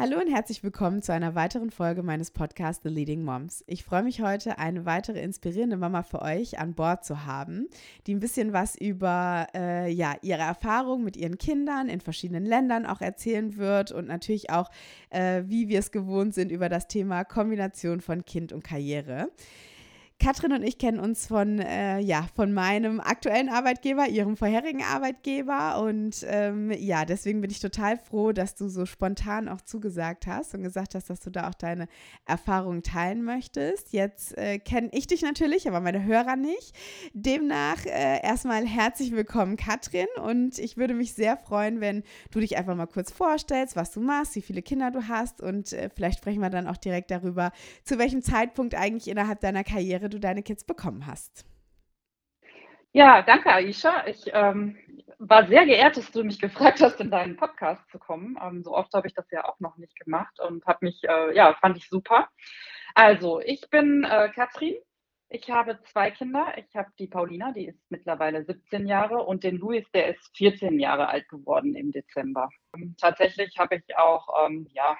Hallo und herzlich willkommen zu einer weiteren Folge meines Podcasts The Leading Moms. Ich freue mich heute, eine weitere inspirierende Mama für euch an Bord zu haben, die ein bisschen was über äh, ja, ihre Erfahrungen mit ihren Kindern in verschiedenen Ländern auch erzählen wird und natürlich auch, äh, wie wir es gewohnt sind, über das Thema Kombination von Kind und Karriere. Katrin und ich kennen uns von, äh, ja, von meinem aktuellen Arbeitgeber, ihrem vorherigen Arbeitgeber. Und ähm, ja, deswegen bin ich total froh, dass du so spontan auch zugesagt hast und gesagt hast, dass du da auch deine Erfahrungen teilen möchtest. Jetzt äh, kenne ich dich natürlich, aber meine Hörer nicht. Demnach äh, erstmal herzlich willkommen, Katrin. Und ich würde mich sehr freuen, wenn du dich einfach mal kurz vorstellst, was du machst, wie viele Kinder du hast. Und äh, vielleicht sprechen wir dann auch direkt darüber, zu welchem Zeitpunkt eigentlich innerhalb deiner Karriere du deine Kids bekommen hast. Ja, danke, Aisha. Ich ähm, war sehr geehrt, dass du mich gefragt hast, in deinen Podcast zu kommen. Ähm, so oft habe ich das ja auch noch nicht gemacht und habe mich, äh, ja, fand ich super. Also, ich bin äh, Katrin. Ich habe zwei Kinder. Ich habe die Paulina, die ist mittlerweile 17 Jahre, und den Luis, der ist 14 Jahre alt geworden im Dezember. Und tatsächlich habe ich auch, ähm, ja,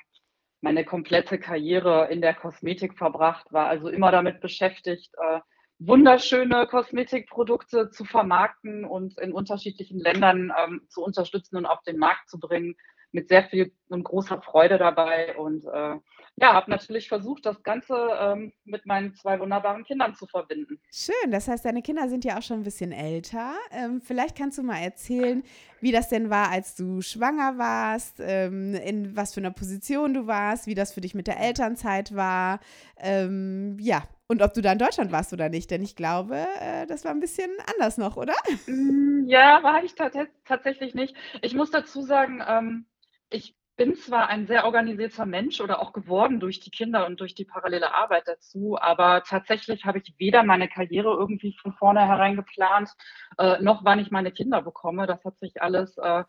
meine komplette Karriere in der Kosmetik verbracht, war also immer damit beschäftigt, äh, wunderschöne Kosmetikprodukte zu vermarkten und in unterschiedlichen Ländern ähm, zu unterstützen und auf den Markt zu bringen mit sehr viel und großer Freude dabei. Und äh, ja, habe natürlich versucht, das Ganze ähm, mit meinen zwei wunderbaren Kindern zu verbinden. Schön, das heißt, deine Kinder sind ja auch schon ein bisschen älter. Ähm, vielleicht kannst du mal erzählen, wie das denn war, als du schwanger warst, ähm, in was für einer Position du warst, wie das für dich mit der Elternzeit war. Ähm, ja, und ob du da in Deutschland warst oder nicht, denn ich glaube, äh, das war ein bisschen anders noch, oder? Mm, ja, war ich tatsächlich nicht. Ich muss dazu sagen, ähm, ich bin zwar ein sehr organisierter Mensch oder auch geworden durch die Kinder und durch die parallele Arbeit dazu, aber tatsächlich habe ich weder meine Karriere irgendwie von vornherein geplant, äh, noch wann ich meine Kinder bekomme. Das hat sich alles äh,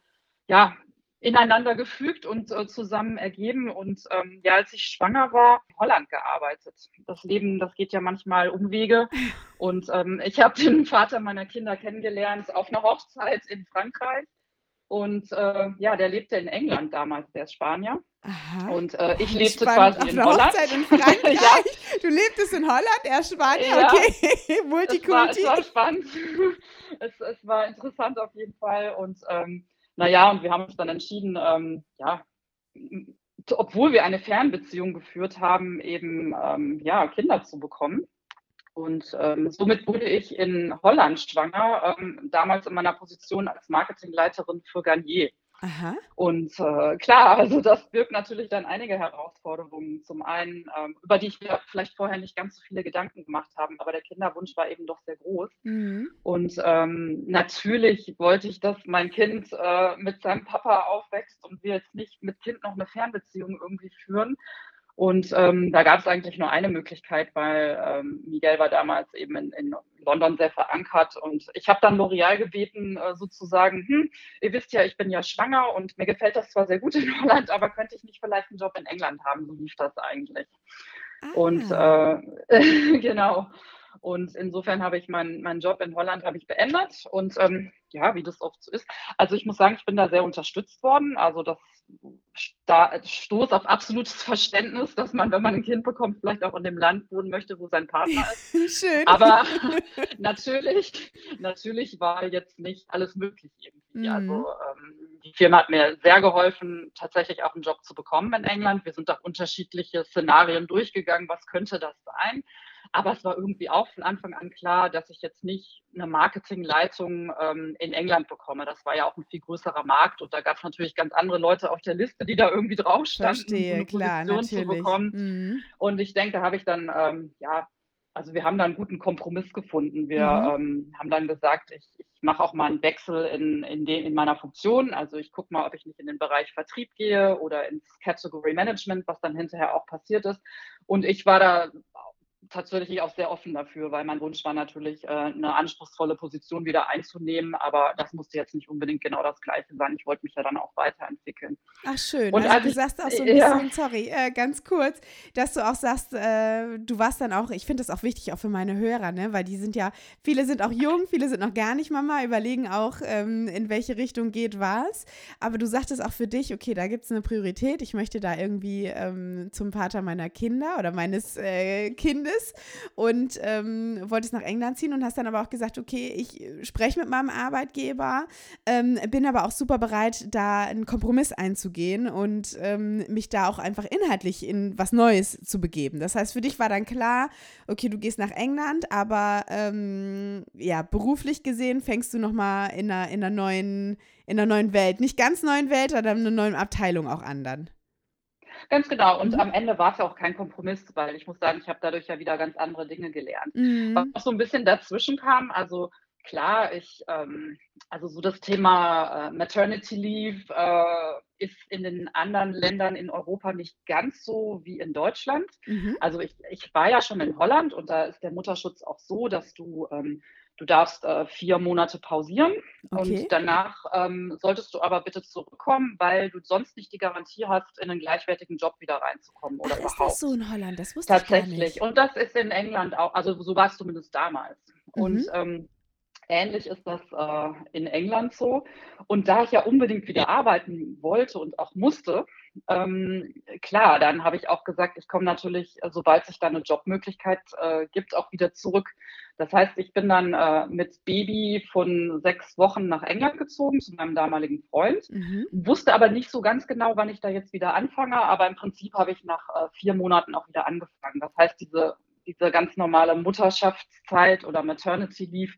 ja ineinander gefügt und äh, zusammen ergeben. Und ähm, ja, als ich schwanger war, in Holland gearbeitet. Das Leben, das geht ja manchmal Umwege. Und ähm, ich habe den Vater meiner Kinder kennengelernt auf einer Hochzeit in Frankreich. Und äh, ja, der lebte in England damals, der ist Spanier. Aha. Und äh, ich lebte Spannend. quasi in Holland. In Frankreich. ja. Du lebtest in Holland, er ist Spanier, ja. okay. Multikulti. Es war, es war spannend. es, es, war interessant auf jeden Fall. Und ähm, naja, und wir haben uns dann entschieden, ähm, ja, obwohl wir eine Fernbeziehung geführt haben, eben ähm, ja, Kinder zu bekommen. Und ähm, somit wurde ich in Holland schwanger, ähm, damals in meiner Position als Marketingleiterin für Garnier. Aha. Und äh, klar, also das birgt natürlich dann einige Herausforderungen. Zum einen, ähm, über die ich mir vielleicht vorher nicht ganz so viele Gedanken gemacht habe, aber der Kinderwunsch war eben doch sehr groß. Mhm. Und ähm, natürlich wollte ich, dass mein Kind äh, mit seinem Papa aufwächst und wir jetzt nicht mit Kind noch eine Fernbeziehung irgendwie führen, und ähm, da gab es eigentlich nur eine Möglichkeit, weil ähm, Miguel war damals eben in, in London sehr verankert. Und ich habe dann L'Oreal gebeten, äh, sozusagen, hm, ihr wisst ja, ich bin ja schwanger und mir gefällt das zwar sehr gut in Holland, aber könnte ich nicht vielleicht einen Job in England haben? So lief das eigentlich. Ah. Und äh, genau. Und insofern habe ich meinen mein Job in Holland habe ich beendet. Und ähm, ja, wie das oft so ist. Also ich muss sagen, ich bin da sehr unterstützt worden. Also das da stoß auf absolutes Verständnis, dass man, wenn man ein Kind bekommt, vielleicht auch in dem Land wohnen möchte, wo sein Partner ist. Schön. Aber natürlich, natürlich war jetzt nicht alles möglich irgendwie. Mhm. Also ähm, die Firma hat mir sehr geholfen, tatsächlich auch einen Job zu bekommen in England. Wir sind auch unterschiedliche Szenarien durchgegangen. Was könnte das sein? Aber es war irgendwie auch von Anfang an klar, dass ich jetzt nicht eine Marketingleitung ähm, in England bekomme. Das war ja auch ein viel größerer Markt und da gab es natürlich ganz andere Leute auf der Liste, die da irgendwie drauf standen, Verstehe, eine Position klar, zu bekommen. Mhm. Und ich denke, da habe ich dann, ähm, ja, also wir haben da einen guten Kompromiss gefunden. Wir mhm. ähm, haben dann gesagt, ich, ich mache auch mal einen Wechsel in, in, den, in meiner Funktion. Also ich gucke mal, ob ich nicht in den Bereich Vertrieb gehe oder ins Category Management, was dann hinterher auch passiert ist. Und ich war da tatsächlich auch sehr offen dafür, weil mein Wunsch war natürlich, äh, eine anspruchsvolle Position wieder einzunehmen, aber das musste jetzt nicht unbedingt genau das Gleiche sein. Ich wollte mich ja dann auch weiterentwickeln. Ach schön. Und also du sagst auch so ein bisschen, ja. sorry, äh, ganz kurz, dass du auch sagst, äh, du warst dann auch, ich finde das auch wichtig, auch für meine Hörer, ne? weil die sind ja, viele sind auch jung, viele sind noch gar nicht Mama, überlegen auch, ähm, in welche Richtung geht was. Aber du sagtest auch für dich, okay, da gibt es eine Priorität, ich möchte da irgendwie ähm, zum Vater meiner Kinder oder meines äh, Kindes und ähm, wolltest nach England ziehen und hast dann aber auch gesagt, okay, ich spreche mit meinem Arbeitgeber, ähm, bin aber auch super bereit, da einen Kompromiss einzugehen und ähm, mich da auch einfach inhaltlich in was Neues zu begeben. Das heißt, für dich war dann klar, okay, du gehst nach England, aber ähm, ja, beruflich gesehen fängst du nochmal in einer, in einer neuen, in einer neuen Welt, nicht ganz neuen Welt, aber in einer neuen Abteilung auch anderen. Ganz genau. Und mhm. am Ende war es ja auch kein Kompromiss, weil ich muss sagen, ich habe dadurch ja wieder ganz andere Dinge gelernt. Mhm. Was auch so ein bisschen dazwischen kam, also klar, ich, ähm, also so das Thema äh, Maternity Leave äh, ist in den anderen Ländern in Europa nicht ganz so wie in Deutschland. Mhm. Also ich, ich war ja schon in Holland und da ist der Mutterschutz auch so, dass du ähm, Du darfst äh, vier Monate pausieren okay. und danach ähm, solltest du aber bitte zurückkommen, weil du sonst nicht die Garantie hast, in einen gleichwertigen Job wieder reinzukommen oder Ach, Ist das so in Holland? Das wusste Tatsächlich. ich nicht. Und das ist in England auch, also so war es zumindest damals. Mhm. Und ähm, ähnlich ist das äh, in England so. Und da ich ja unbedingt wieder arbeiten wollte und auch musste, ähm, klar, dann habe ich auch gesagt, ich komme natürlich, sobald sich da eine Jobmöglichkeit äh, gibt, auch wieder zurück. Das heißt, ich bin dann äh, mit Baby von sechs Wochen nach England gezogen zu meinem damaligen Freund, mhm. wusste aber nicht so ganz genau, wann ich da jetzt wieder anfange, aber im Prinzip habe ich nach äh, vier Monaten auch wieder angefangen. Das heißt, diese, diese ganz normale Mutterschaftszeit oder Maternity Leave,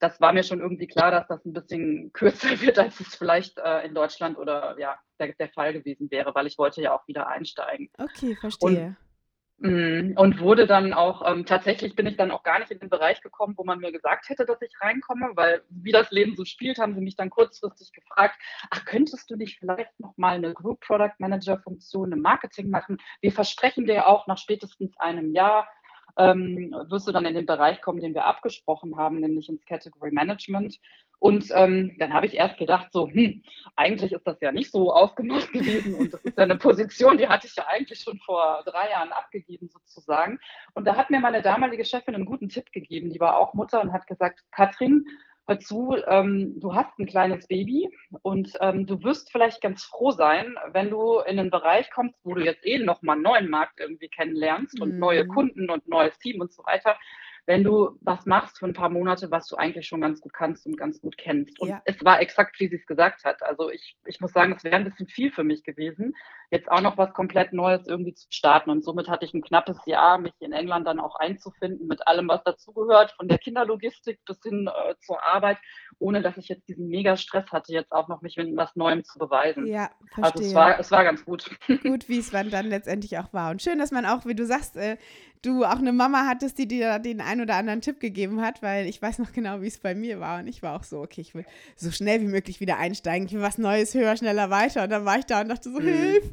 das war mir schon irgendwie klar, dass das ein bisschen kürzer wird, als es vielleicht äh, in Deutschland oder ja, der, der, Fall gewesen wäre, weil ich wollte ja auch wieder einsteigen. Okay, verstehe. Und, mm, und wurde dann auch, ähm, tatsächlich bin ich dann auch gar nicht in den Bereich gekommen, wo man mir gesagt hätte, dass ich reinkomme, weil wie das Leben so spielt, haben sie mich dann kurzfristig gefragt, ach, könntest du nicht vielleicht nochmal eine Group Product Manager Funktion im Marketing machen? Wir versprechen dir auch nach spätestens einem Jahr, ähm, wirst du dann in den Bereich kommen, den wir abgesprochen haben, nämlich ins Category Management. Und ähm, dann habe ich erst gedacht, so, hm, eigentlich ist das ja nicht so aufgemacht gewesen und das ist ja eine Position, die hatte ich ja eigentlich schon vor drei Jahren abgegeben sozusagen. Und da hat mir meine damalige Chefin einen guten Tipp gegeben, die war auch Mutter und hat gesagt, Katrin, dazu, ähm, du hast ein kleines Baby und ähm, du wirst vielleicht ganz froh sein, wenn du in einen Bereich kommst, wo du jetzt eh nochmal einen neuen Markt irgendwie kennenlernst und mhm. neue Kunden und neues Team und so weiter, wenn du was machst für ein paar Monate, was du eigentlich schon ganz gut kannst und ganz gut kennst. Und ja. es war exakt, wie sie es gesagt hat. Also ich, ich muss sagen, es wäre ein bisschen viel für mich gewesen, jetzt auch noch was komplett Neues irgendwie zu starten. Und somit hatte ich ein knappes Jahr, mich in England dann auch einzufinden mit allem, was dazugehört, von der Kinderlogistik bis hin äh, zur Arbeit, ohne dass ich jetzt diesen Mega-Stress hatte, jetzt auch noch mich mit was Neuem zu beweisen. Ja, verstehe. Also es war, es war ganz gut. Gut, wie es dann letztendlich auch war. Und schön, dass man auch, wie du sagst, äh, du auch eine Mama hattest, die dir den einen oder anderen Tipp gegeben hat, weil ich weiß noch genau, wie es bei mir war. Und ich war auch so, okay, ich will so schnell wie möglich wieder einsteigen. Ich will was Neues, höher, schneller, weiter. Und dann war ich da und dachte so, mhm. Hilfe.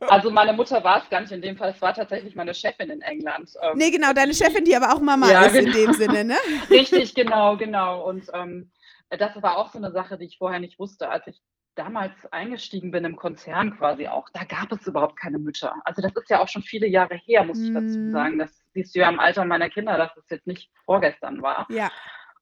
Also meine Mutter war es gar nicht in dem Fall, es war tatsächlich meine Chefin in England. Ähm, nee, genau, deine Chefin, die aber auch Mama ja, ist genau. in dem Sinne, ne? Richtig, genau, genau. Und ähm, das war auch so eine Sache, die ich vorher nicht wusste, als ich damals eingestiegen bin im Konzern quasi auch, da gab es überhaupt keine Mütter. Also das ist ja auch schon viele Jahre her, muss ich dazu mhm. sagen. Das siehst du ja im Alter meiner Kinder, dass das jetzt nicht vorgestern war. Ja.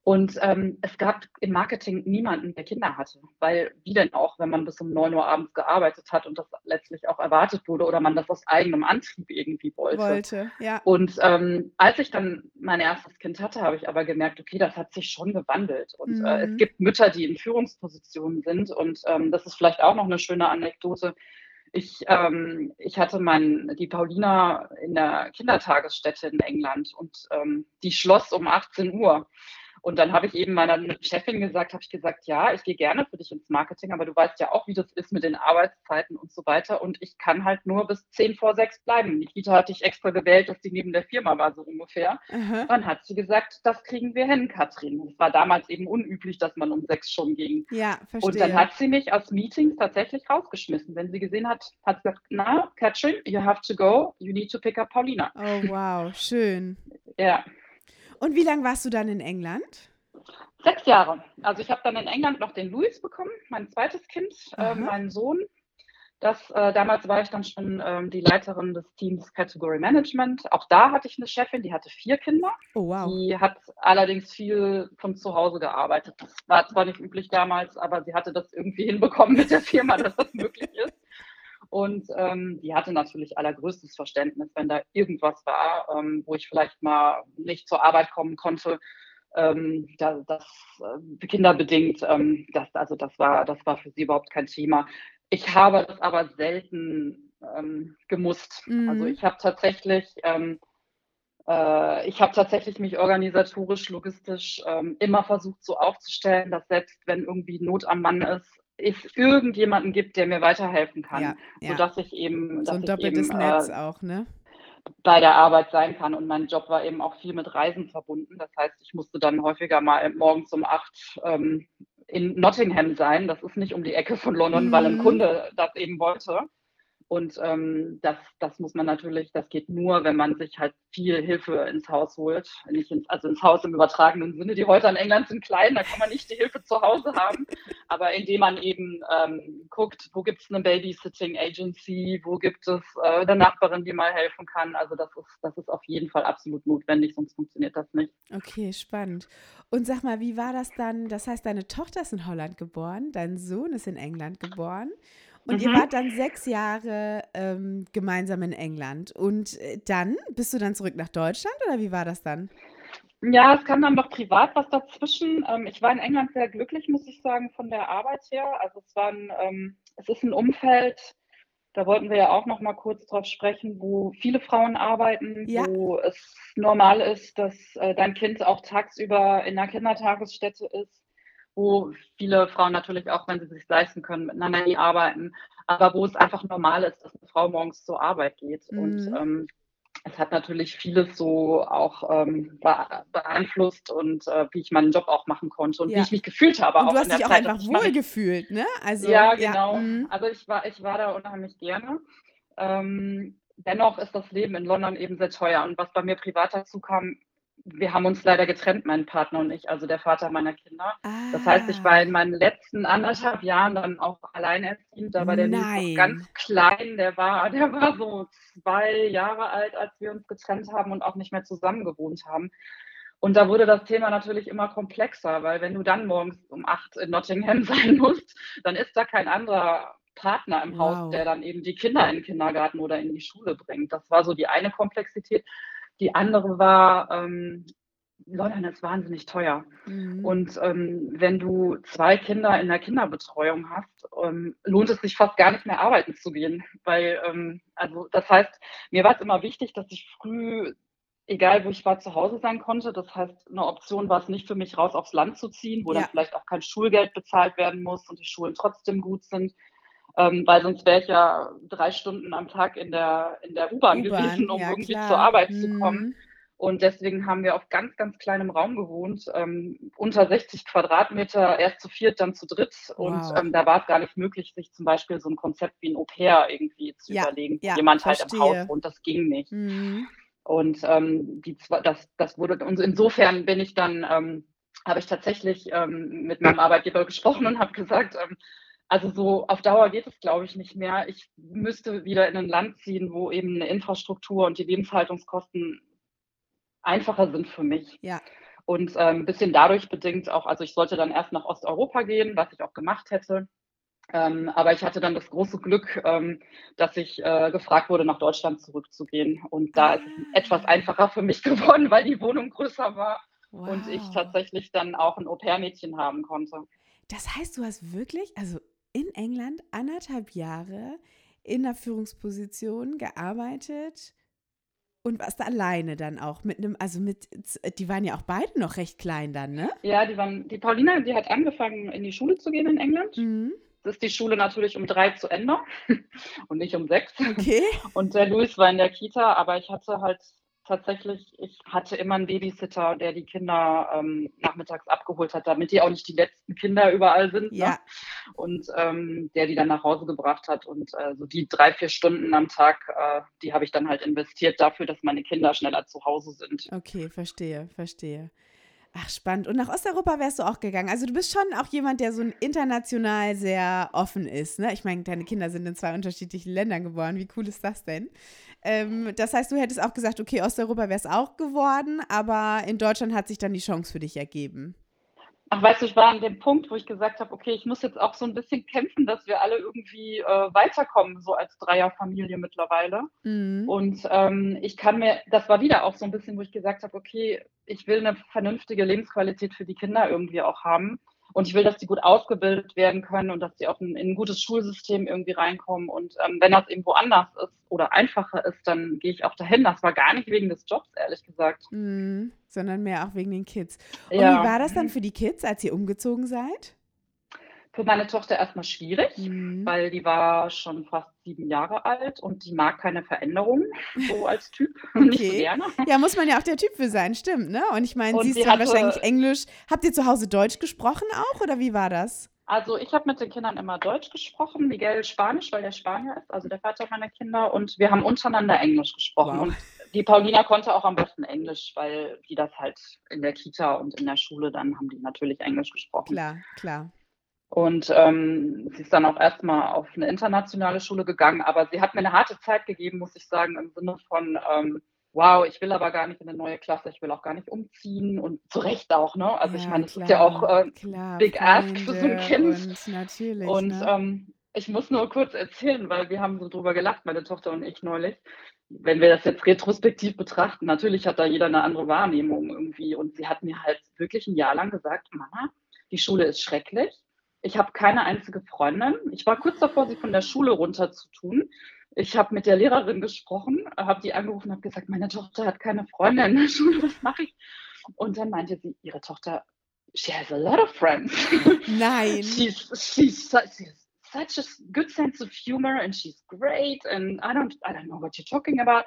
Und ähm, es gab im Marketing niemanden, der Kinder hatte, weil wie denn auch, wenn man bis um 9 Uhr abends gearbeitet hat und das letztlich auch erwartet wurde oder man das aus eigenem Antrieb irgendwie wollte. Wollte, ja. Und ähm, als ich dann mein erstes Kind hatte, habe ich aber gemerkt, okay, das hat sich schon gewandelt. Und mhm. äh, es mhm. gibt Mütter, die in Führungspositionen sind und ähm, das ist vielleicht auch noch eine schöne Anekdote. Ich, ähm, ich hatte mein, die Paulina in der Kindertagesstätte in England und ähm, die schloss um 18 Uhr. Und dann habe ich eben meiner Chefin gesagt, habe ich gesagt, ja, ich gehe gerne für dich ins Marketing, aber du weißt ja auch, wie das ist mit den Arbeitszeiten und so weiter. Und ich kann halt nur bis zehn vor sechs bleiben. Die Kita hatte ich extra gewählt, dass die neben der Firma war, so ungefähr. Aha. Dann hat sie gesagt, das kriegen wir hin, Katrin. Es war damals eben unüblich, dass man um sechs schon ging. Ja, verstehe. Und dann hat sie mich aus Meetings tatsächlich rausgeschmissen. Wenn sie gesehen hat, hat sie gesagt, na, Katrin, you have to go, you need to pick up Paulina. Oh, wow, schön. Ja. Und wie lange warst du dann in England? Sechs Jahre. Also ich habe dann in England noch den Louis bekommen, mein zweites Kind, äh, meinen Sohn. Das, äh, damals war ich dann schon ähm, die Leiterin des Teams Category Management. Auch da hatte ich eine Chefin, die hatte vier Kinder. Oh, wow. Die hat allerdings viel von zu Hause gearbeitet. Das war zwar nicht üblich damals, aber sie hatte das irgendwie hinbekommen mit der Firma, dass das möglich ist. Und ähm, die hatte natürlich allergrößtes Verständnis, wenn da irgendwas war, ähm, wo ich vielleicht mal nicht zur Arbeit kommen konnte. Ähm, da, das äh, kinderbedingt, ähm, das, also das war, das war für sie überhaupt kein Thema. Ich habe das aber selten ähm, gemusst. Mhm. Also ich habe tatsächlich, ähm, äh, ich habe tatsächlich mich organisatorisch, logistisch ähm, immer versucht so aufzustellen, dass selbst wenn irgendwie Not am Mann ist, es irgendjemanden gibt, der mir weiterhelfen kann, ja, ja. sodass ich eben, so ein doppeltes eben, Netz äh, auch, ne? bei der Arbeit sein kann. Und mein Job war eben auch viel mit Reisen verbunden. Das heißt, ich musste dann häufiger mal morgens um acht ähm, in Nottingham sein. Das ist nicht um die Ecke von London, mhm. weil ein mhm. Kunde das eben wollte. Und ähm, das, das muss man natürlich, das geht nur, wenn man sich halt viel Hilfe ins Haus holt. Nicht ins, also ins Haus im übertragenen Sinne. Die Häuser in England sind klein, da kann man nicht die Hilfe zu Hause haben. Aber indem man eben ähm, guckt, wo gibt es eine Babysitting Agency, wo gibt es äh, eine Nachbarin, die mal helfen kann. Also das ist, das ist auf jeden Fall absolut notwendig, sonst funktioniert das nicht. Okay, spannend. Und sag mal, wie war das dann? Das heißt, deine Tochter ist in Holland geboren, dein Sohn ist in England geboren. Und mhm. ihr wart dann sechs Jahre ähm, gemeinsam in England. Und äh, dann bist du dann zurück nach Deutschland oder wie war das dann? Ja, es kam dann doch privat was dazwischen. Ähm, ich war in England sehr glücklich, muss ich sagen, von der Arbeit her. Also es war ein, ähm, es ist ein Umfeld, da wollten wir ja auch noch mal kurz drauf sprechen, wo viele Frauen arbeiten, ja. wo es normal ist, dass äh, dein Kind auch tagsüber in einer Kindertagesstätte ist wo viele Frauen natürlich auch, wenn sie sich leisten können, miteinander nie arbeiten, aber wo es einfach normal ist, dass eine Frau morgens zur Arbeit geht. Mhm. Und ähm, es hat natürlich vieles so auch ähm, beeinflusst und äh, wie ich meinen Job auch machen konnte und ja. wie ich mich gefühlt habe. Und du hast dich auch Zeit, einfach wohl gefühlt, ne? Also, ja, genau. Ja. Mhm. Also ich war, ich war da unheimlich gerne. Ähm, dennoch ist das Leben in London eben sehr teuer. Und was bei mir privat dazu kam, wir haben uns leider getrennt, mein Partner und ich, also der Vater meiner Kinder. Ah. Das heißt, ich war in meinen letzten anderthalb Jahren dann auch alleinerziehend. Da war der noch ganz klein, der war, der war so zwei Jahre alt, als wir uns getrennt haben und auch nicht mehr zusammen gewohnt haben. Und da wurde das Thema natürlich immer komplexer, weil wenn du dann morgens um acht in Nottingham sein musst, dann ist da kein anderer Partner im wow. Haus, der dann eben die Kinder in den Kindergarten oder in die Schule bringt. Das war so die eine Komplexität. Die andere war, ähm, London ist wahnsinnig teuer. Mhm. Und ähm, wenn du zwei Kinder in der Kinderbetreuung hast, ähm, lohnt es sich fast gar nicht mehr arbeiten zu gehen. Weil, ähm, also das heißt, mir war es immer wichtig, dass ich früh, egal wo ich war, zu Hause sein konnte. Das heißt, eine Option war es nicht für mich, raus aufs Land zu ziehen, wo ja. dann vielleicht auch kein Schulgeld bezahlt werden muss und die Schulen trotzdem gut sind ähm, weil sonst wäre ich ja drei Stunden am Tag in der, in der U-Bahn gewesen, um ja, irgendwie klar. zur Arbeit mhm. zu kommen. Und deswegen haben wir auf ganz, ganz kleinem Raum gewohnt, ähm, unter 60 Quadratmeter, erst zu viert, dann zu dritt. Wow. Und ähm, da war es gar nicht möglich, sich zum Beispiel so ein Konzept wie ein Au-pair irgendwie zu ja, überlegen, ja, jemand verstehe. halt im Haus wohnt. Das ging nicht. Mhm. Und ähm, die, das, das wurde, und insofern bin ich dann, ähm, habe ich tatsächlich ähm, mit meinem Arbeitgeber gesprochen und habe gesagt, ähm, also so auf Dauer geht es, glaube ich, nicht mehr. Ich müsste wieder in ein Land ziehen, wo eben eine Infrastruktur und die Lebenshaltungskosten einfacher sind für mich. Ja. Und ähm, ein bisschen dadurch bedingt auch, also ich sollte dann erst nach Osteuropa gehen, was ich auch gemacht hätte. Ähm, aber ich hatte dann das große Glück, ähm, dass ich äh, gefragt wurde, nach Deutschland zurückzugehen. Und da ist es ah. etwas einfacher für mich geworden, weil die Wohnung größer war wow. und ich tatsächlich dann auch ein Au-pair-Mädchen haben konnte. Das heißt, du hast wirklich, also in England anderthalb Jahre in der Führungsposition gearbeitet Und warst alleine dann auch mit einem, also mit, die waren ja auch beide noch recht klein dann, ne? Ja, die waren, die Paulina, die hat angefangen, in die Schule zu gehen in England. Mhm. Das ist die Schule natürlich um drei zu Ende und nicht um sechs. Okay. Und der Luis war in der Kita, aber ich hatte halt tatsächlich, ich hatte immer einen Babysitter, der die Kinder ähm, nachmittags abgeholt hat, damit die auch nicht die letzten Kinder überall sind. Ne? Ja. Ne? Und ähm, der die dann nach Hause gebracht hat. Und äh, so die drei, vier Stunden am Tag, äh, die habe ich dann halt investiert dafür, dass meine Kinder schneller zu Hause sind. Okay, verstehe, verstehe. Ach, spannend. Und nach Osteuropa wärst du auch gegangen. Also du bist schon auch jemand, der so international sehr offen ist. Ne? Ich meine, deine Kinder sind in zwei unterschiedlichen Ländern geboren. Wie cool ist das denn? Ähm, das heißt, du hättest auch gesagt, okay, Osteuropa wäre es auch geworden, aber in Deutschland hat sich dann die Chance für dich ergeben. Ach, weißt du, ich war an dem Punkt, wo ich gesagt habe, okay, ich muss jetzt auch so ein bisschen kämpfen, dass wir alle irgendwie äh, weiterkommen, so als Dreierfamilie mittlerweile. Mhm. Und ähm, ich kann mir, das war wieder auch so ein bisschen, wo ich gesagt habe, okay, ich will eine vernünftige Lebensqualität für die Kinder irgendwie auch haben. Und ich will, dass die gut ausgebildet werden können und dass sie auch in, in ein gutes Schulsystem irgendwie reinkommen. Und ähm, wenn das irgendwo anders ist oder einfacher ist, dann gehe ich auch dahin. Das war gar nicht wegen des Jobs, ehrlich gesagt. Mm, sondern mehr auch wegen den Kids. Und ja. wie war das dann für die Kids, als ihr umgezogen seid? Für meine Tochter erstmal schwierig, mhm. weil die war schon fast sieben Jahre alt und die mag keine Veränderungen, so als Typ. Okay. Nicht so gerne. Ja, muss man ja auch der Typ für sein, stimmt, ne? Und ich meine, sie ist dann wahrscheinlich Englisch. Habt ihr zu Hause Deutsch gesprochen auch oder wie war das? Also ich habe mit den Kindern immer Deutsch gesprochen, Miguel Spanisch, weil der Spanier ist, also der Vater meiner Kinder. Und wir haben untereinander Englisch gesprochen. Wow. Und die Paulina konnte auch am besten Englisch, weil die das halt in der Kita und in der Schule, dann haben die natürlich Englisch gesprochen. Klar, klar. Und ähm, sie ist dann auch erstmal auf eine internationale Schule gegangen, aber sie hat mir eine harte Zeit gegeben, muss ich sagen, im Sinne von, ähm, wow, ich will aber gar nicht in eine neue Klasse, ich will auch gar nicht umziehen und zu Recht auch, ne? Also ja, ich meine, es ist ja auch äh, klar, Big Ask für so ein Kind. Und natürlich. Und ne? ähm, ich muss nur kurz erzählen, weil wir haben so drüber gelacht, meine Tochter und ich neulich. Wenn wir das jetzt retrospektiv betrachten, natürlich hat da jeder eine andere Wahrnehmung irgendwie. Und sie hat mir halt wirklich ein Jahr lang gesagt, Mama, die Schule ist schrecklich ich habe keine einzige Freundin. Ich war kurz davor, sie von der Schule runter zu tun. Ich habe mit der Lehrerin gesprochen, habe die angerufen und habe gesagt, meine Tochter hat keine Freundin in der Schule, was mache ich? Und dann meinte sie, ihre Tochter, she has a lot of friends. Nein. she's, she's, she's such a good sense of humor and she's great and I don't, I don't know what you're talking about.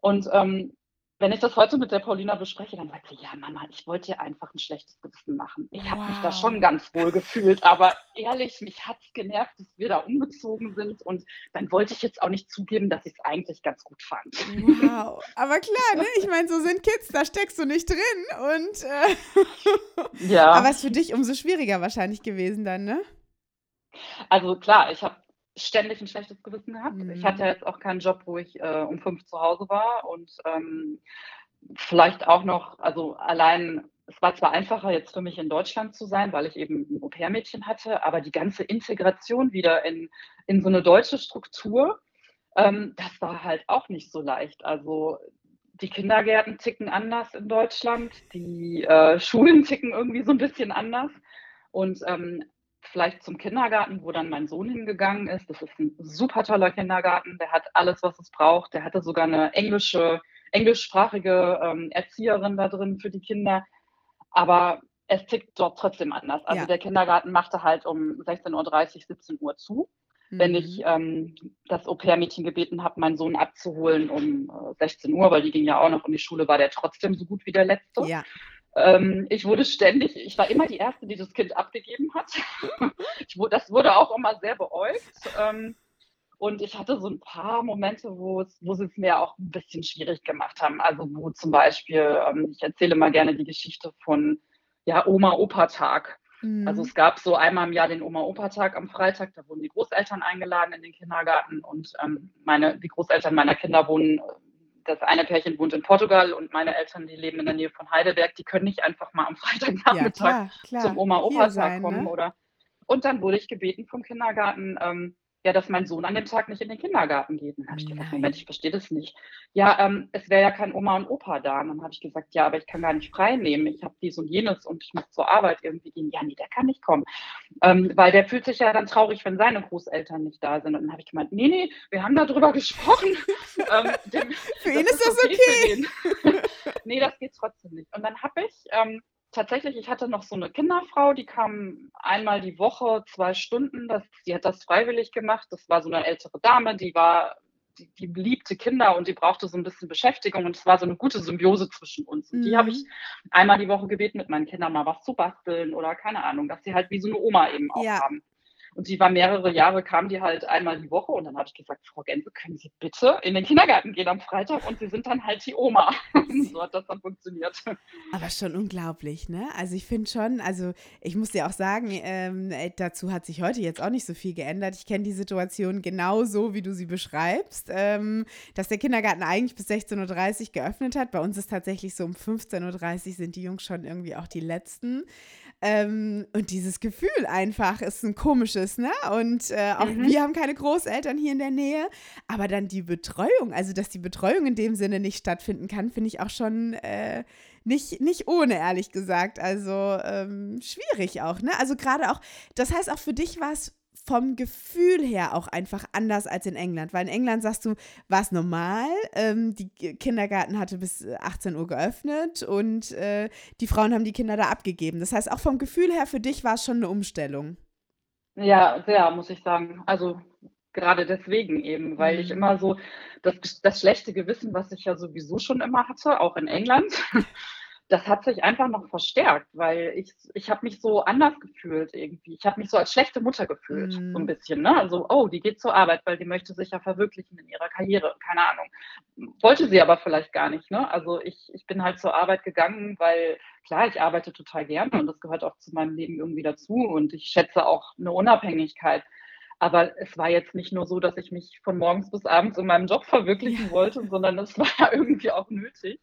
Und ähm, wenn ich das heute mit der Paulina bespreche, dann sagt sie, ja, Mama, ich wollte dir einfach ein schlechtes Gewissen machen. Ich wow. habe mich da schon ganz wohl gefühlt, aber ehrlich, mich hat es genervt, dass wir da umgezogen sind und dann wollte ich jetzt auch nicht zugeben, dass ich es eigentlich ganz gut fand. Wow, aber klar, ne? ich meine, so sind Kids, da steckst du nicht drin und äh ja. aber es ist für dich umso schwieriger wahrscheinlich gewesen dann, ne? Also klar, ich habe ständig ein schlechtes Gewissen gehabt. Mhm. Ich hatte jetzt auch keinen Job, wo ich äh, um fünf zu Hause war und ähm, vielleicht auch noch, also allein, es war zwar einfacher jetzt für mich in Deutschland zu sein, weil ich eben ein Au-pair-Mädchen hatte, aber die ganze Integration wieder in, in so eine deutsche Struktur, ähm, das war halt auch nicht so leicht. Also die Kindergärten ticken anders in Deutschland, die äh, Schulen ticken irgendwie so ein bisschen anders. Und ähm, vielleicht zum Kindergarten, wo dann mein Sohn hingegangen ist. Das ist ein super toller Kindergarten. Der hat alles, was es braucht. Der hatte sogar eine englische, englischsprachige ähm, Erzieherin da drin für die Kinder. Aber es tickt dort trotzdem anders. Also ja. der Kindergarten machte halt um 16.30 Uhr, 17 Uhr zu. Mhm. Wenn ich ähm, das Au-pair-Mädchen gebeten habe, meinen Sohn abzuholen um äh, 16 Uhr, weil die ging ja auch noch in die Schule, war der trotzdem so gut wie der letzte. Ja. Ähm, ich wurde ständig, ich war immer die Erste, die das Kind abgegeben hat. ich, das wurde auch immer sehr beäugt. Ähm, und ich hatte so ein paar Momente, wo, wo sie es mir auch ein bisschen schwierig gemacht haben. Also wo zum Beispiel, ähm, ich erzähle mal gerne die Geschichte von ja, Oma-Opa-Tag. Mhm. Also es gab so einmal im Jahr den Oma-Opa-Tag am Freitag, da wurden die Großeltern eingeladen in den Kindergarten und ähm, meine, die Großeltern meiner Kinder wohnen das eine Pärchen wohnt in Portugal und meine Eltern, die leben in der Nähe von Heidelberg, die können nicht einfach mal am Freitagnachmittag ja, klar, klar. zum Oma-Opa-Tag kommen. Ne? Oder und dann wurde ich gebeten vom Kindergarten, ähm, ja, dass mein Sohn an dem Tag nicht in den Kindergarten geht. Und dann habe ich gesagt, Moment, ich verstehe das nicht. Ja, ähm, es wäre ja kein Oma und Opa da. Und dann habe ich gesagt, ja, aber ich kann gar nicht frei nehmen. Ich habe dies und jenes und ich muss zur Arbeit irgendwie gehen. Ja, nee, der kann nicht kommen. Ähm, weil der fühlt sich ja dann traurig, wenn seine Großeltern nicht da sind. Und dann habe ich gemeint, nee, nee, wir haben darüber gesprochen. ähm, dem, für ihn ist das okay. okay. nee, das geht trotzdem nicht. Und dann habe ich ähm, tatsächlich, ich hatte noch so eine Kinderfrau, die kam einmal die Woche, zwei Stunden. Das, die hat das freiwillig gemacht. Das war so eine ältere Dame, die war, die, die liebte Kinder und die brauchte so ein bisschen Beschäftigung und es war so eine gute Symbiose zwischen uns. Und mhm. die habe ich einmal die Woche gebeten, mit meinen Kindern mal was zu basteln oder keine Ahnung, dass sie halt wie so eine Oma eben auch ja. haben. Und sie war mehrere Jahre, kam die halt einmal die Woche und dann habe ich gesagt, Frau Gänse, können Sie bitte in den Kindergarten gehen am Freitag und Sie sind dann halt die Oma. so hat das dann funktioniert. Aber schon unglaublich, ne? Also ich finde schon, also ich muss dir auch sagen, ähm, äh, dazu hat sich heute jetzt auch nicht so viel geändert. Ich kenne die Situation genau so, wie du sie beschreibst, ähm, dass der Kindergarten eigentlich bis 16.30 Uhr geöffnet hat. Bei uns ist tatsächlich so um 15.30 Uhr sind die Jungs schon irgendwie auch die Letzten. Ähm, und dieses Gefühl einfach ist ein komisches, ne? Und äh, auch mhm. wir haben keine Großeltern hier in der Nähe. Aber dann die Betreuung, also dass die Betreuung in dem Sinne nicht stattfinden kann, finde ich auch schon äh, nicht, nicht ohne, ehrlich gesagt. Also ähm, schwierig auch, ne? Also gerade auch, das heißt auch für dich war es vom Gefühl her auch einfach anders als in England. Weil in England sagst du, war es normal, ähm, die Kindergarten hatte bis 18 Uhr geöffnet und äh, die Frauen haben die Kinder da abgegeben. Das heißt, auch vom Gefühl her für dich war es schon eine Umstellung. Ja, sehr, muss ich sagen. Also gerade deswegen eben, weil ich mhm. immer so das, das schlechte Gewissen, was ich ja sowieso schon immer hatte, auch in England, das hat sich einfach noch verstärkt, weil ich, ich habe mich so anders gefühlt irgendwie. Ich habe mich so als schlechte Mutter gefühlt, mm. so ein mhm. bisschen. Ne? Also, oh, die geht zur Arbeit, weil die möchte sich ja verwirklichen in ihrer Karriere. Keine Ahnung. Wollte sie aber vielleicht gar nicht. Ne? Also ich, ich bin halt zur Arbeit gegangen, weil klar, ich arbeite total gerne und das gehört auch zu meinem Leben irgendwie dazu. Und ich schätze auch eine Unabhängigkeit. Aber es war jetzt nicht nur so, dass ich mich von morgens bis abends in meinem Job verwirklichen wollte, sondern es war ja irgendwie auch nötig.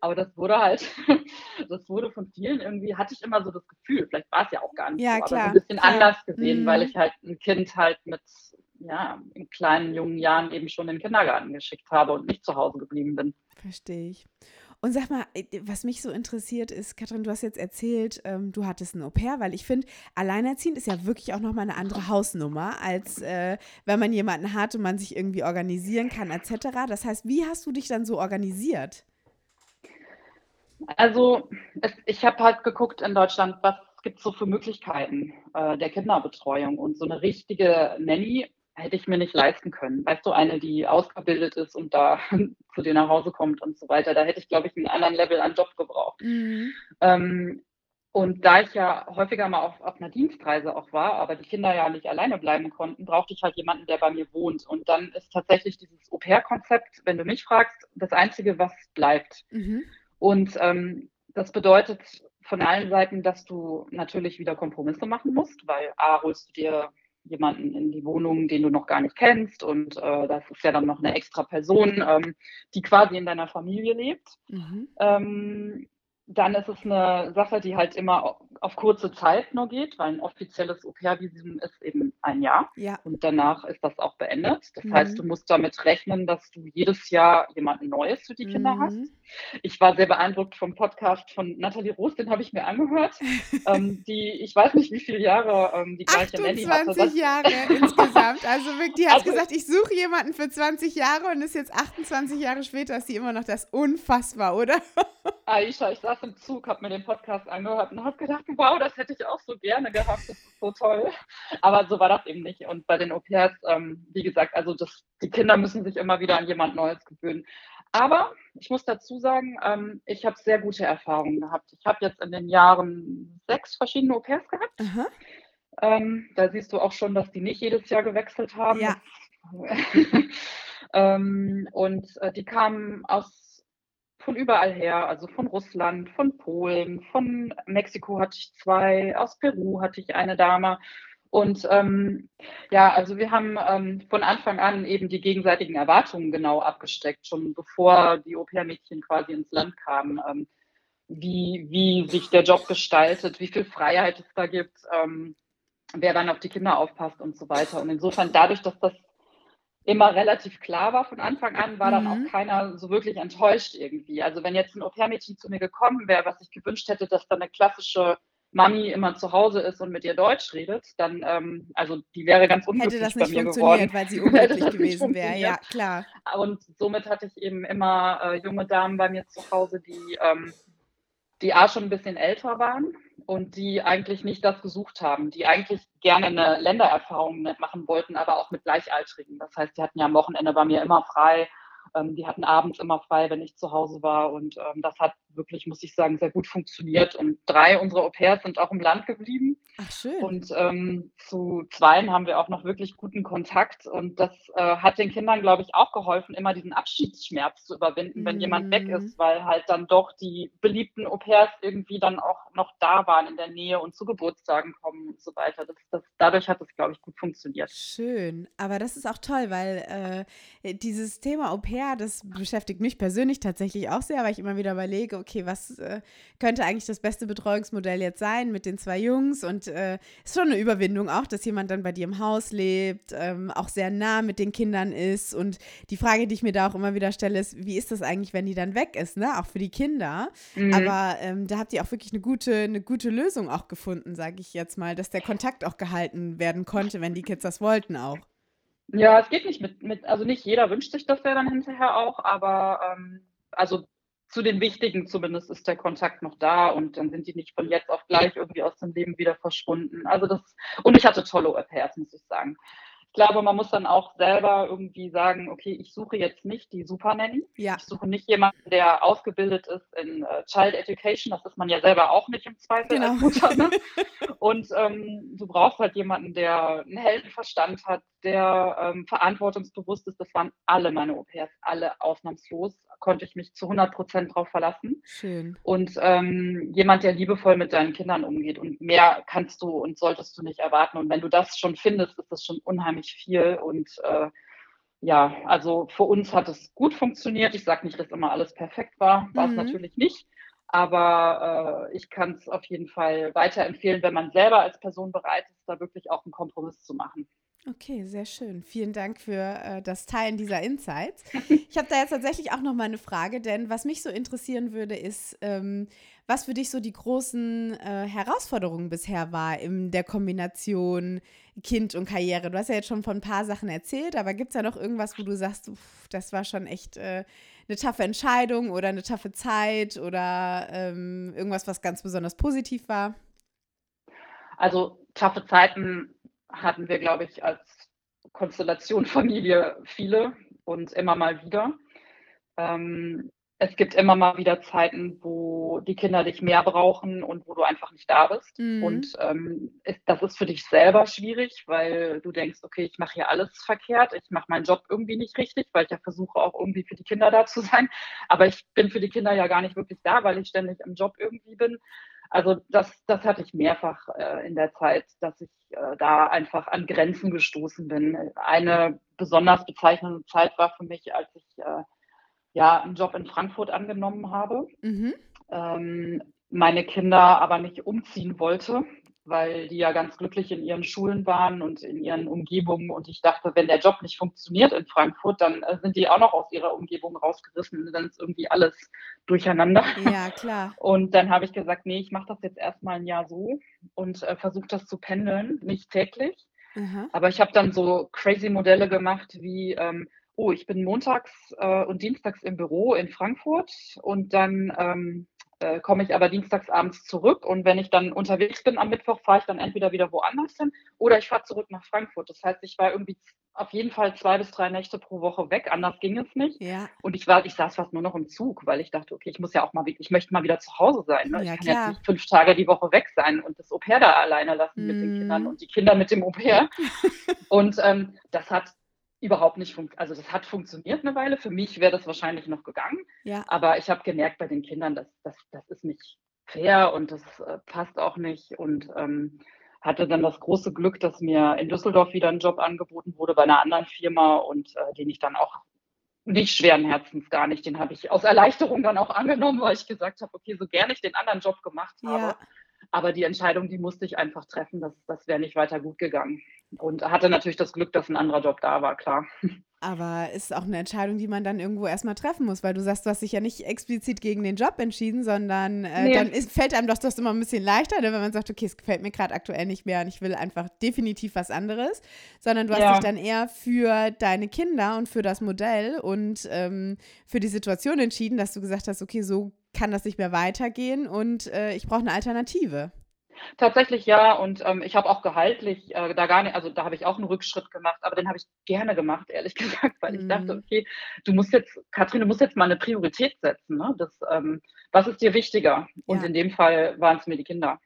Aber das wurde halt, das wurde von vielen irgendwie, hatte ich immer so das Gefühl, vielleicht war es ja auch gar nicht ja, so, klar, aber ein bisschen klar. anders gesehen, mhm. weil ich halt ein Kind halt mit, ja, in kleinen, jungen Jahren eben schon in den Kindergarten geschickt habe und nicht zu Hause geblieben bin. Verstehe ich. Und sag mal, äh, was mich so interessiert ist, Katrin, du hast jetzt erzählt, ähm, du hattest ein Au-pair, weil ich finde, alleinerziehend ist ja wirklich auch nochmal eine andere Hausnummer, als äh, wenn man jemanden hat und man sich irgendwie organisieren kann, etc. Das heißt, wie hast du dich dann so organisiert? Also, es, ich habe halt geguckt in Deutschland, was gibt es so für Möglichkeiten äh, der Kinderbetreuung. Und so eine richtige Nanny hätte ich mir nicht leisten können. Weißt du, eine, die ausgebildet ist und da zu dir nach Hause kommt und so weiter, da hätte ich, glaube ich, einen anderen Level an Job gebraucht. Mhm. Ähm, und da ich ja häufiger mal auf, auf einer Dienstreise auch war, aber die Kinder ja nicht alleine bleiben konnten, brauchte ich halt jemanden, der bei mir wohnt. Und dann ist tatsächlich dieses Au-pair-Konzept, wenn du mich fragst, das Einzige, was bleibt. Mhm. Und ähm, das bedeutet von allen Seiten, dass du natürlich wieder Kompromisse machen musst, weil A, holst du dir jemanden in die Wohnung, den du noch gar nicht kennst. Und äh, das ist ja dann noch eine extra Person, ähm, die quasi in deiner Familie lebt. Mhm. Ähm, dann ist es eine Sache, die halt immer auf kurze Zeit nur geht, weil ein offizielles Au-pair-Visum ist eben ein Jahr. Ja. Und danach ist das auch beendet. Das mhm. heißt, du musst damit rechnen, dass du jedes Jahr jemanden Neues für die Kinder mhm. hast. Ich war sehr beeindruckt vom Podcast von Nathalie Roos, den habe ich mir angehört. ähm, die, ich weiß nicht, wie viele Jahre ähm, die gleiche Nanny hatte. 20 Jahre insgesamt. Also wirklich, die hat also, gesagt, ich suche jemanden für 20 Jahre und ist jetzt 28 Jahre später, ist sie immer noch das unfassbar, oder? Aisha, ich saß im Zug, habe mir den Podcast angehört und habe gedacht, wow, das hätte ich auch so gerne gehabt, das ist so toll. Aber so war das eben nicht. Und bei den Au-pairs, ähm, wie gesagt, also das, die Kinder müssen sich immer wieder an jemand Neues gewöhnen. Aber ich muss dazu sagen, ähm, ich habe sehr gute Erfahrungen gehabt. Ich habe jetzt in den Jahren sechs verschiedene Au-pairs gehabt. Ähm, da siehst du auch schon, dass die nicht jedes Jahr gewechselt haben. Ja. ähm, und äh, die kamen aus von überall her, also von Russland, von Polen, von Mexiko hatte ich zwei, aus Peru hatte ich eine Dame. Und ähm, ja, also wir haben ähm, von Anfang an eben die gegenseitigen Erwartungen genau abgesteckt, schon bevor die Au-pair-Mädchen quasi ins Land kamen, ähm, wie, wie sich der Job gestaltet, wie viel Freiheit es da gibt. Ähm, wer dann auf die Kinder aufpasst und so weiter. Und insofern dadurch, dass das immer relativ klar war von Anfang an, war dann Mhm. auch keiner so wirklich enttäuscht irgendwie. Also wenn jetzt ein Au-pair-Mädchen zu mir gekommen wäre, was ich gewünscht hätte, dass da eine klassische Mami immer zu Hause ist und mit ihr Deutsch redet, dann, ähm, also die wäre ganz Hätte unglücklich das bei nicht mir funktioniert, geworden. weil sie Hätte unglücklich das gewesen wäre. Ja, klar. Und somit hatte ich eben immer äh, junge Damen bei mir zu Hause, die, ähm, die A schon ein bisschen älter waren und die eigentlich nicht das gesucht haben, die eigentlich gerne eine Ländererfahrung machen wollten, aber auch mit Gleichaltrigen. Das heißt, die hatten ja am Wochenende bei mir immer frei. Ähm, die hatten abends immer frei, wenn ich zu Hause war. Und ähm, das hat wirklich, muss ich sagen, sehr gut funktioniert. Und drei unserer Au-pairs sind auch im Land geblieben. Ach, schön. Und ähm, zu zweien haben wir auch noch wirklich guten Kontakt. Und das äh, hat den Kindern, glaube ich, auch geholfen, immer diesen Abschiedsschmerz zu überwinden, wenn jemand weg Mhm. ist, weil halt dann doch die beliebten Au-pairs irgendwie dann auch noch da waren in der Nähe und zu Geburtstagen kommen und so weiter. Das, das, dadurch hat es, glaube ich, gut funktioniert. Schön, aber das ist auch toll, weil äh, dieses Thema Au pair, das beschäftigt mich persönlich tatsächlich auch sehr, weil ich immer wieder überlege, okay, was äh, könnte eigentlich das beste Betreuungsmodell jetzt sein mit den zwei Jungs und äh, ist schon eine Überwindung auch, dass jemand dann bei dir im Haus lebt, ähm, auch sehr nah mit den Kindern ist und die Frage, die ich mir da auch immer wieder stelle, ist, wie ist das eigentlich, wenn die dann weg ist, ne, auch für die Kinder, Mhm. aber ähm, da habt ihr auch wirklich eine gute, eine gute Lösung auch gefunden, sage ich jetzt mal, dass der Kontakt auch gehalten werden konnte, wenn die Kids das wollten auch. Ja, es geht nicht mit, mit, also nicht jeder wünscht sich das ja dann hinterher auch, aber ähm, also zu den Wichtigen zumindest ist der Kontakt noch da und dann sind die nicht von jetzt auf gleich irgendwie aus dem Leben wieder verschwunden. Also das, und ich hatte tolle Au-pairs, muss ich sagen. Ich glaube, man muss dann auch selber irgendwie sagen, okay, ich suche jetzt nicht die Super Nanny. Ja, Ich suche nicht jemanden, der ausgebildet ist in äh, Child Education. Das ist man ja selber auch nicht im Zweifel Genau. als Mutter. Ne? Und ähm, du brauchst halt jemanden, der einen Heldenverstand hat, der ähm, verantwortungsbewusst ist. Das waren alle meine Au-pairs, alle ausnahmslos. Konnte ich mich zu 100 Prozent drauf verlassen. schön. Und ähm, jemand, der liebevoll mit deinen Kindern umgeht. Und mehr kannst du und solltest du nicht erwarten. Und wenn du das schon findest, ist das schon unheimlich viel. Und äh, ja, also für uns hat es gut funktioniert. Ich sage nicht, dass immer alles perfekt war. War es Mhm. natürlich nicht. Aber äh, ich kann es auf jeden Fall weiterempfehlen, wenn man selber als Person bereit ist, da wirklich auch einen Kompromiss zu machen. Okay, sehr schön. Vielen Dank für äh, das Teilen dieser Insights. Ich habe da jetzt tatsächlich auch noch mal eine Frage, denn was mich so interessieren würde, ist, ähm, was für dich so die großen äh, Herausforderungen bisher war in der Kombination Kind und Karriere. Du hast ja jetzt schon von ein paar Sachen erzählt, aber gibt es da noch irgendwas, wo du sagst, uff, das war schon echt äh, eine taffe Entscheidung oder eine taffe Zeit oder ähm, irgendwas, was ganz besonders positiv war? Also taffe Zeiten hatten wir, glaube ich, als Konstellation Familie viele und immer mal wieder. Ähm, es gibt immer mal wieder Zeiten, wo die Kinder dich mehr brauchen und wo du einfach nicht da bist. Mhm. Und ähm, ist, das ist für dich selber schwierig, weil du denkst, okay, ich mache hier alles verkehrt, ich mache meinen Job irgendwie nicht richtig, weil ich ja versuche auch irgendwie für die Kinder da zu sein. Aber ich bin für die Kinder ja gar nicht wirklich da, weil ich ständig im Job irgendwie bin. Also das, das hatte ich mehrfach äh, in der Zeit, dass ich äh, da einfach an Grenzen gestoßen bin. Eine besonders bezeichnende Zeit war für mich, als ich äh, ja einen Job in Frankfurt angenommen habe, Mhm. ähm, meine Kinder aber nicht umziehen wollte, weil die ja ganz glücklich in ihren Schulen waren und in ihren Umgebungen. Und ich dachte, wenn der Job nicht funktioniert in Frankfurt, dann äh, sind die auch noch aus ihrer Umgebung rausgerissen und dann ist irgendwie alles durcheinander. Ja, klar. Und dann habe ich gesagt, nee, ich mache das jetzt erstmal ein Jahr so und äh, versuche das zu pendeln, nicht täglich. Aha. Aber ich habe dann so crazy Modelle gemacht wie, ähm, oh, ich bin montags äh, und dienstags im Büro in Frankfurt und dann ähm, äh, komme ich aber dienstags abends zurück und wenn ich dann unterwegs bin am Mittwoch, fahre ich dann entweder wieder woanders hin oder ich fahre zurück nach Frankfurt. Das heißt, ich war irgendwie auf jeden Fall zwei bis drei Nächte pro Woche weg, anders ging es nicht. Ja, Und ich war, ich saß fast nur noch im Zug, weil ich dachte, okay, ich muss ja auch mal, ich möchte mal wieder zu Hause sein. Ne? Ja, ich kann klar. jetzt nicht fünf Tage die Woche weg sein und das Au-pair da alleine lassen mit den Mhm. Kindern und die Kinder mit dem Au-pair. und ähm, das hat überhaupt nicht funktioniert. Also das hat funktioniert eine Weile. Für mich wäre das wahrscheinlich noch gegangen. ja. Aber ich habe gemerkt bei den Kindern, dass das, das ist nicht fair und das äh, passt auch nicht. Und ähm, hatte dann das große Glück, dass mir in Düsseldorf wieder ein Job angeboten wurde bei einer anderen Firma und äh, den ich dann auch nicht schweren Herzens gar nicht. Den habe ich aus Erleichterung dann auch angenommen, weil ich gesagt habe, okay, so gerne ich den anderen Job gemacht habe, Ja. Aber die Entscheidung, die musste ich einfach treffen, das, das wäre nicht weiter gut gegangen. Und hatte natürlich das Glück, dass ein anderer Job da war, klar. Aber ist auch eine Entscheidung, die man dann irgendwo erstmal treffen muss, weil du sagst, du hast dich ja nicht explizit gegen den Job entschieden, sondern äh, nee. dann ist, fällt einem doch das immer ein bisschen leichter, ne, wenn man sagt, okay, es gefällt mir gerade aktuell nicht mehr und ich will einfach definitiv was anderes, sondern du hast ja. dich dann eher für deine Kinder und für das Modell und ähm, für die Situation entschieden, dass du gesagt hast, okay, so kann das nicht mehr weitergehen und äh, ich brauche eine Alternative. Tatsächlich ja und, ähm, ich habe auch gehaltlich, äh, da gar nicht also, da habe ich auch einen Rückschritt gemacht, aber den habe ich gerne gemacht, ehrlich gesagt, weil ich dachte: mhm. „Okay, du musst jetzt Katrin, du musst jetzt mal eine Priorität setzen, ne? Das, ähm was ist dir wichtiger?“ Und Ja. in dem Fall waren es mir die Kinder.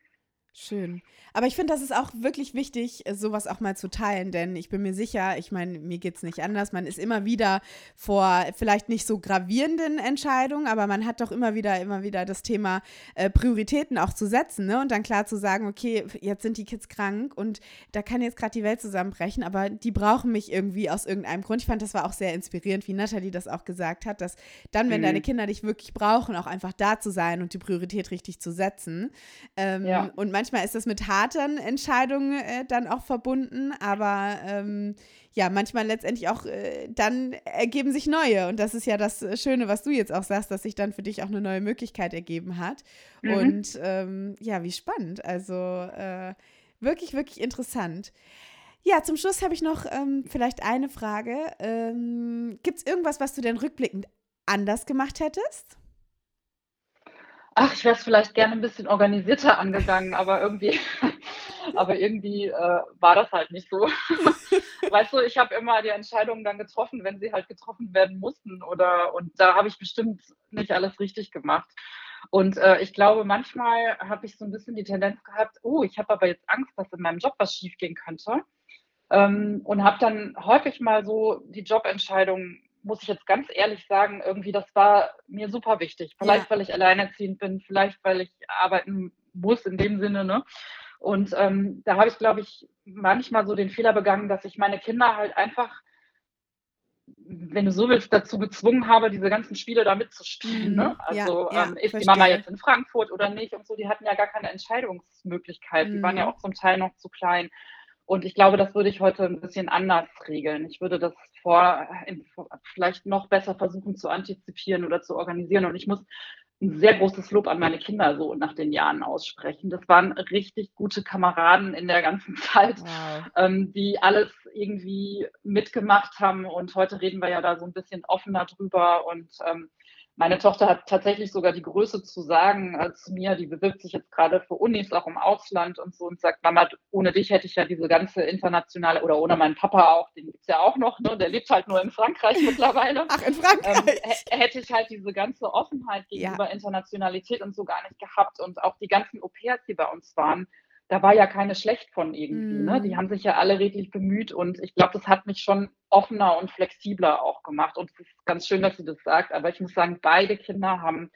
Schön. Aber ich finde, das ist auch wirklich wichtig, äh, sowas auch mal zu teilen, denn ich bin mir sicher, ich meine, mir geht es nicht anders. Man ist immer wieder vor vielleicht nicht so gravierenden Entscheidungen, aber man hat doch immer wieder, immer wieder das Thema äh, Prioritäten auch zu setzen, ne? Und dann klar zu sagen, okay, jetzt sind die Kids krank und da kann jetzt gerade die Welt zusammenbrechen, aber die brauchen mich irgendwie aus irgendeinem Grund. Ich fand, das war auch sehr inspirierend, wie Nathalie das auch gesagt hat, dass dann, wenn mhm. deine Kinder dich wirklich brauchen, auch einfach da zu sein und die Priorität richtig zu setzen. Ähm, ja. Und manchmal ist das mit hart harten Entscheidungen äh, dann auch verbunden, aber ähm, ja, manchmal letztendlich auch äh, dann ergeben sich neue. Und das ist ja das Schöne, was du jetzt auch sagst, dass sich dann für dich auch eine neue Möglichkeit ergeben hat. Mhm. Und ähm, ja, wie spannend. Also äh, wirklich, wirklich interessant. Ja, zum Schluss habe ich noch ähm, vielleicht eine Frage. Ähm, Gibt es irgendwas, was du denn rückblickend anders gemacht hättest? Ach, ich wäre es vielleicht gerne ein bisschen organisierter angegangen, aber irgendwie aber irgendwie, äh, war das halt nicht so. Weißt du, ich habe immer die Entscheidungen dann getroffen, wenn sie halt getroffen werden mussten oder und da habe ich bestimmt nicht alles richtig gemacht. Und, äh, ich glaube, manchmal habe ich so ein bisschen die Tendenz gehabt: „Oh, ich habe aber jetzt Angst, dass in meinem Job was schiefgehen könnte.“ Ähm, und habe dann häufig mal so die Jobentscheidung muss ich jetzt ganz ehrlich sagen, irgendwie, das war mir super wichtig. Vielleicht, ja. weil ich alleinerziehend bin, vielleicht, weil ich arbeiten muss in dem Sinne, ne? Und ähm, da habe ich, glaube ich, manchmal so den Fehler begangen, dass ich meine Kinder halt einfach, wenn du so willst, dazu gezwungen habe, diese ganzen Spiele da mitzuspielen. Ne? Mhm. Also ja, ja, ähm, ist verstehe. die Mama jetzt in Frankfurt oder nicht und so, die hatten ja gar keine Entscheidungsmöglichkeit. Mhm. Die waren ja mhm. auch zum Teil noch zu klein. Und ich glaube, das würde ich heute ein bisschen anders regeln. Ich würde das vor, vielleicht noch besser versuchen zu antizipieren oder zu organisieren. Und ich muss ein sehr großes Lob an meine Kinder so nach den Jahren aussprechen. Das waren richtig gute Kameraden in der ganzen Zeit, wow. ähm, die alles irgendwie mitgemacht haben. Und heute reden wir ja da so ein bisschen offener drüber. Und ähm, meine Tochter hat tatsächlich sogar die Größe zu sagen als mir, die bewirbt sich jetzt gerade für Unis auch im Ausland und so und sagt, Mama, ohne dich hätte ich ja diese ganze internationale, oder ohne meinen Papa auch, den gibt es ja auch noch, ne? der lebt halt nur in Frankreich mittlerweile. Ach, in Frankreich. Ähm, hätte ich halt diese ganze Offenheit gegenüber ja. Internationalität und so gar nicht gehabt und auch die ganzen Au-pairs, die bei uns waren, da war ja keine schlecht von irgendwie. Mm. Ne? Die mhm. haben sich ja alle redlich bemüht und ich glaube, das hat mich schon offener und flexibler auch gemacht. Und es ist ganz schön, dass sie das sagt, aber ich muss sagen, beide Kinder haben,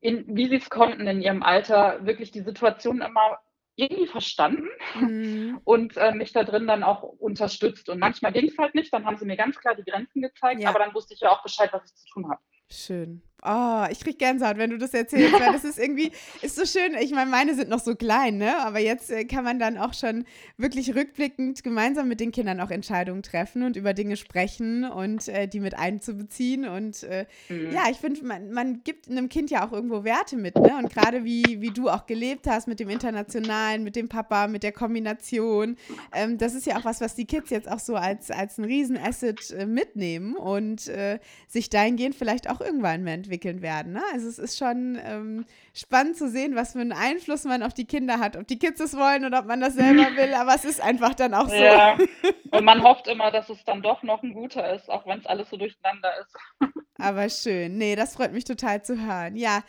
in, wie sie es konnten in ihrem Alter, wirklich die Situation immer irgendwie verstanden mm. und äh, mich da drin dann auch unterstützt. Und manchmal ging es halt nicht, dann haben sie mir ganz klar die Grenzen gezeigt, ja. aber dann wusste ich ja auch Bescheid, was ich zu tun habe. Schön. Oh, ich krieg Gänsehaut, wenn du das erzählst, weil das ist irgendwie, ist so schön. Ich meine, meine sind noch so klein, ne? Aber jetzt äh, kann man dann auch schon wirklich rückblickend gemeinsam mit den Kindern auch Entscheidungen treffen und über Dinge sprechen und äh, die mit einzubeziehen. Und äh, mhm. ja, ich finde, man, man gibt einem Kind ja auch irgendwo Werte mit, ne? Und gerade wie, wie du auch gelebt hast mit dem Internationalen, mit dem Papa, mit der Kombination, ähm, das ist ja auch was, was die Kids jetzt auch so als, als ein Riesenasset äh, mitnehmen und äh, sich dahingehend vielleicht auch irgendwann entwickeln entwickeln werden. Ne? Also es ist schon ähm, spannend zu sehen, was für einen Einfluss man auf die Kinder hat, ob die Kids es wollen oder ob man das selber will, aber es ist einfach dann auch so. Ja. Und man hofft immer, dass es dann doch noch ein guter ist, auch wenn es alles so durcheinander ist. Aber schön. Nee, das freut mich total zu hören. Ja,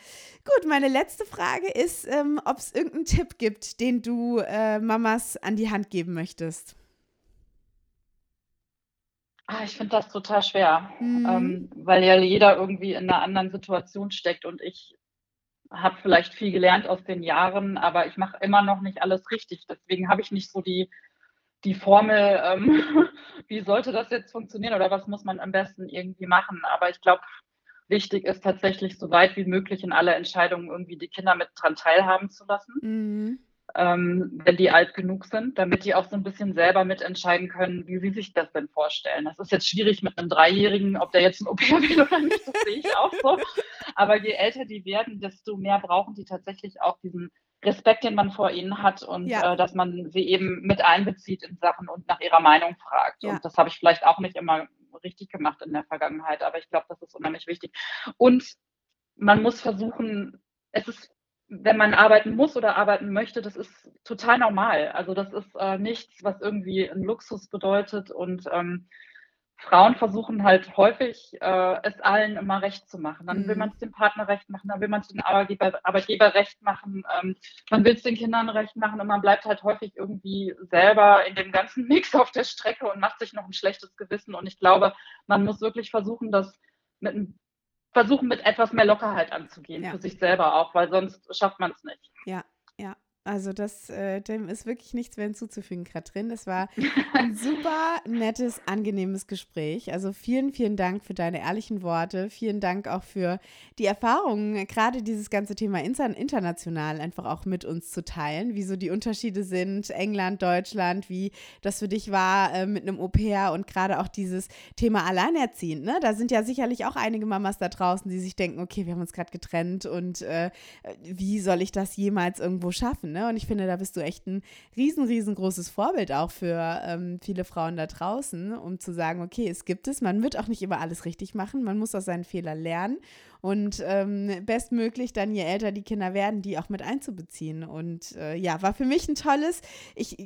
gut, meine letzte Frage ist, ähm, ob es irgendeinen Tipp gibt, den du äh, Mamas an die Hand geben möchtest. Ah, ich finde das total schwer, mhm. ähm, weil ja jeder irgendwie in einer anderen Situation steckt und ich habe vielleicht viel gelernt aus den Jahren, aber ich mache immer noch nicht alles richtig. Deswegen habe ich nicht so die, die Formel, ähm, wie sollte das jetzt funktionieren oder was muss man am besten irgendwie machen. Aber ich glaube, wichtig ist, tatsächlich so weit wie möglich in alle Entscheidungen irgendwie die Kinder mit dran teilhaben zu lassen. Mhm ähm, wenn die alt genug sind, damit die auch so ein bisschen selber mitentscheiden können, wie sie sich das denn vorstellen. Das ist jetzt schwierig mit einem Dreijährigen, ob der jetzt ein Au-pair will oder nicht, das sehe ich auch so. Aber je älter die werden, desto mehr brauchen die tatsächlich auch diesen Respekt, den man vor ihnen hat und ja. äh, dass man sie eben mit einbezieht in Sachen und nach ihrer Meinung fragt. Ja. Und das habe ich vielleicht auch nicht immer richtig gemacht in der Vergangenheit, aber ich glaube, das ist unheimlich wichtig. Und man muss versuchen, es ist wenn man arbeiten muss oder arbeiten möchte, das ist total normal. Also das ist äh, nichts, was irgendwie ein Luxus bedeutet. Und ähm, Frauen versuchen halt häufig, äh, es allen immer recht zu machen. Dann will mhm. man es dem Partner recht machen, dann will man es dem Arbeitgeber, Arbeitgeber recht machen, ähm, man will es den Kindern recht machen und man bleibt halt häufig irgendwie selber in dem ganzen Mix auf der Strecke und macht sich noch ein schlechtes Gewissen. Und ich glaube, man muss wirklich versuchen, das mit ein versuchen, mit etwas mehr Lockerheit anzugehen, ja. für sich selber auch, weil sonst schafft man es nicht. Ja, ja. Also das, äh, dem ist wirklich nichts mehr hinzuzufügen, Katrin. Das war ein super nettes, angenehmes Gespräch. Also vielen, vielen Dank für deine ehrlichen Worte. Vielen Dank auch für die Erfahrungen, gerade dieses ganze Thema international einfach auch mit uns zu teilen, wie so die Unterschiede sind, England, Deutschland, wie das für dich war äh, mit einem Au-pair und gerade auch dieses Thema Alleinerziehend. Ne? Da sind ja sicherlich auch einige Mamas da draußen, die sich denken, okay, wir haben uns gerade getrennt und äh, wie soll ich das jemals irgendwo schaffen? Ne? Ne? Und ich finde, da bist du echt ein riesen, riesengroßes Vorbild auch für ähm, viele Frauen da draußen, um zu sagen, okay, es gibt es, man wird auch nicht immer alles richtig machen, man muss aus seinen Fehlern lernen und ähm, bestmöglich dann, je älter die Kinder werden, die auch mit einzubeziehen. Und äh, ja, war für mich ein tolles, ich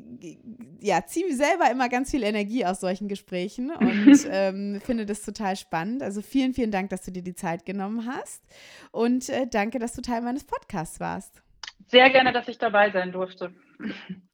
ja, ziehe selber immer ganz viel Energie aus solchen Gesprächen und ähm, finde das total spannend. Also vielen, vielen Dank, dass du dir die Zeit genommen hast und äh, danke, dass du Teil meines Podcasts warst. Sehr gerne, dass ich dabei sein durfte.